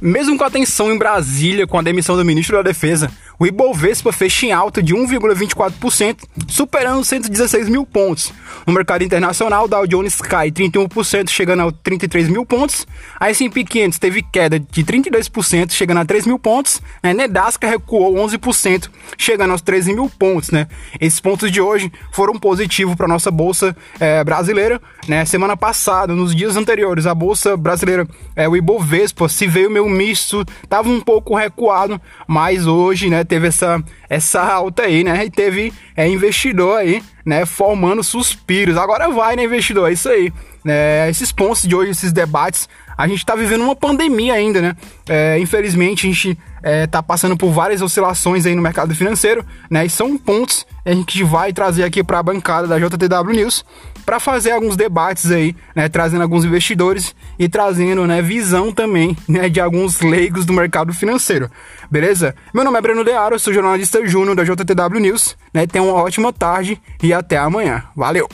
Mesmo com a tensão em Brasília com a demissão do ministro da Defesa, o Ibovespa fecha em alta de 1,24%, superando 116 mil pontos. No mercado internacional, Dow Jones cai 31%, chegando a 33 mil pontos. A S&P 500 teve queda de 32%, chegando a 3 mil pontos. A Nedasca recuou 11%, chegando aos 13 mil pontos. Né? Esses pontos de hoje foram positivos para a nossa bolsa é, brasileira. Né? Semana passada, nos dias anteriores, a bolsa brasileira, é, o Ibovespa, se veio meio misto, tava um pouco recuado, mas hoje, né, teve essa, essa alta aí, né, e teve é, investidor aí, né, formando suspiros. Agora vai, né, investidor, é isso aí. É, esses pontos de hoje, esses debates, a gente tá vivendo uma pandemia ainda, né? É, infelizmente, a gente é, tá passando por várias oscilações aí no mercado financeiro, né? E são pontos que a gente vai trazer aqui para a bancada da JTW News para fazer alguns debates aí, né, trazendo alguns investidores e trazendo, né, visão também, né, de alguns leigos do mercado financeiro. Beleza? Meu nome é Breno Dearo, sou jornalista júnior da JTW News, né? Tenha uma ótima tarde e até amanhã. Valeu.